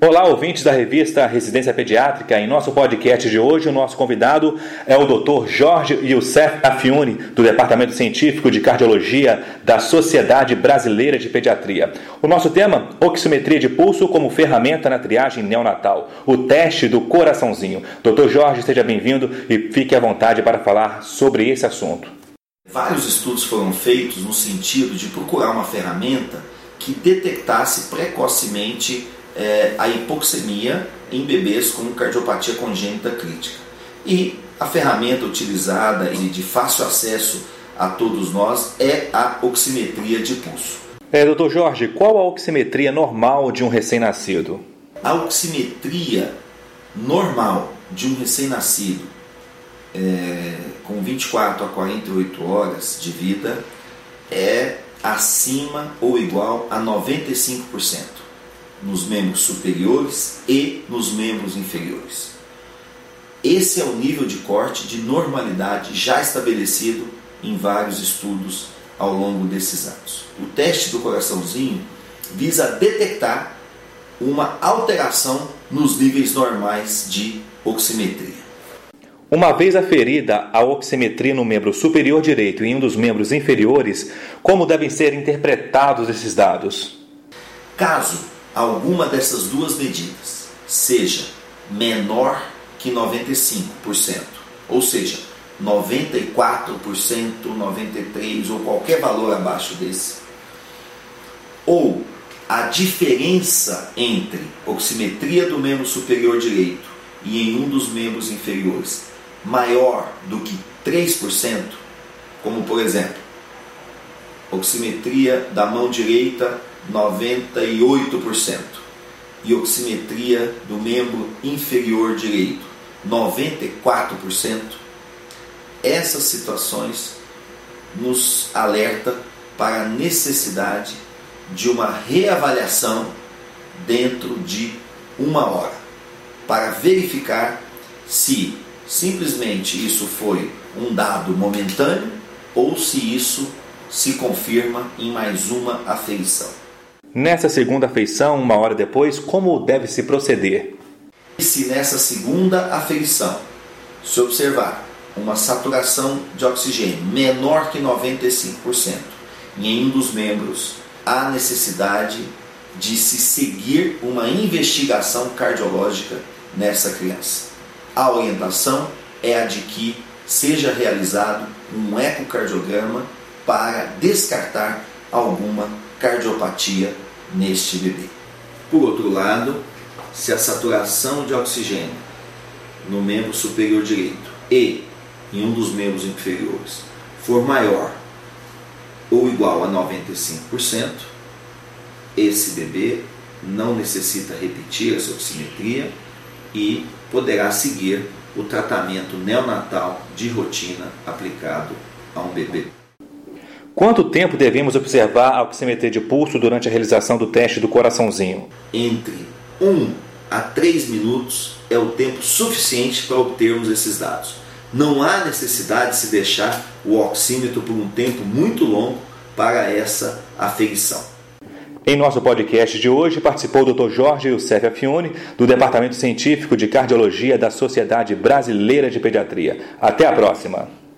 Olá, ouvintes da revista Residência Pediátrica. Em nosso podcast de hoje, o nosso convidado é o Dr. Jorge Youssef Afiuni, do Departamento Científico de Cardiologia da Sociedade Brasileira de Pediatria. O nosso tema, oximetria de pulso como ferramenta na triagem neonatal, o teste do coraçãozinho. Dr. Jorge, seja bem-vindo e fique à vontade para falar sobre esse assunto. Vários estudos foram feitos no sentido de procurar uma ferramenta que detectasse precocemente é, a hipoxemia em bebês com cardiopatia congênita crítica. E a ferramenta utilizada e de fácil acesso a todos nós é a oximetria de pulso. É, doutor Jorge, qual a oximetria normal de um recém-nascido? A oximetria normal de um recém-nascido é, com 24 a 48 horas de vida é acima ou igual a 95% nos membros superiores e nos membros inferiores. Esse é o nível de corte de normalidade já estabelecido em vários estudos ao longo desses anos. O teste do coraçãozinho visa detectar uma alteração nos níveis normais de oximetria. Uma vez aferida a oximetria no membro superior direito e em um dos membros inferiores, como devem ser interpretados esses dados? Caso alguma dessas duas medidas seja menor que 95%, ou seja, 94%, 93% ou qualquer valor abaixo desse, ou a diferença entre oximetria do membro superior direito e em um dos membros inferiores maior do que 3%, como por exemplo, oximetria da mão direita 98%. E oximetria do membro inferior direito, 94%. Essas situações nos alerta para a necessidade de uma reavaliação dentro de uma hora, para verificar se simplesmente isso foi um dado momentâneo ou se isso se confirma em mais uma afeição. Nessa segunda afeição, uma hora depois, como deve se proceder? Se nessa segunda afeição se observar uma saturação de oxigênio menor que 95% em um dos membros, há necessidade de se seguir uma investigação cardiológica nessa criança. A orientação é a de que seja realizado um ecocardiograma para descartar alguma cardiopatia neste bebê. Por outro lado, se a saturação de oxigênio no membro superior direito e em um dos membros inferiores for maior ou igual a 95%, esse bebê não necessita repetir essa oximetria e poderá seguir o tratamento neonatal de rotina aplicado a um bebê. Quanto tempo devemos observar a oximetria de pulso durante a realização do teste do coraçãozinho? Entre 1 a 3 minutos é o tempo suficiente para obtermos esses dados. Não há necessidade de se deixar o oxímetro por um tempo muito longo para essa aferição. Em nosso podcast de hoje participou o Dr. Jorge Youssef Afione, do Departamento Científico de Cardiologia da Sociedade Brasileira de Pediatria. Até a próxima!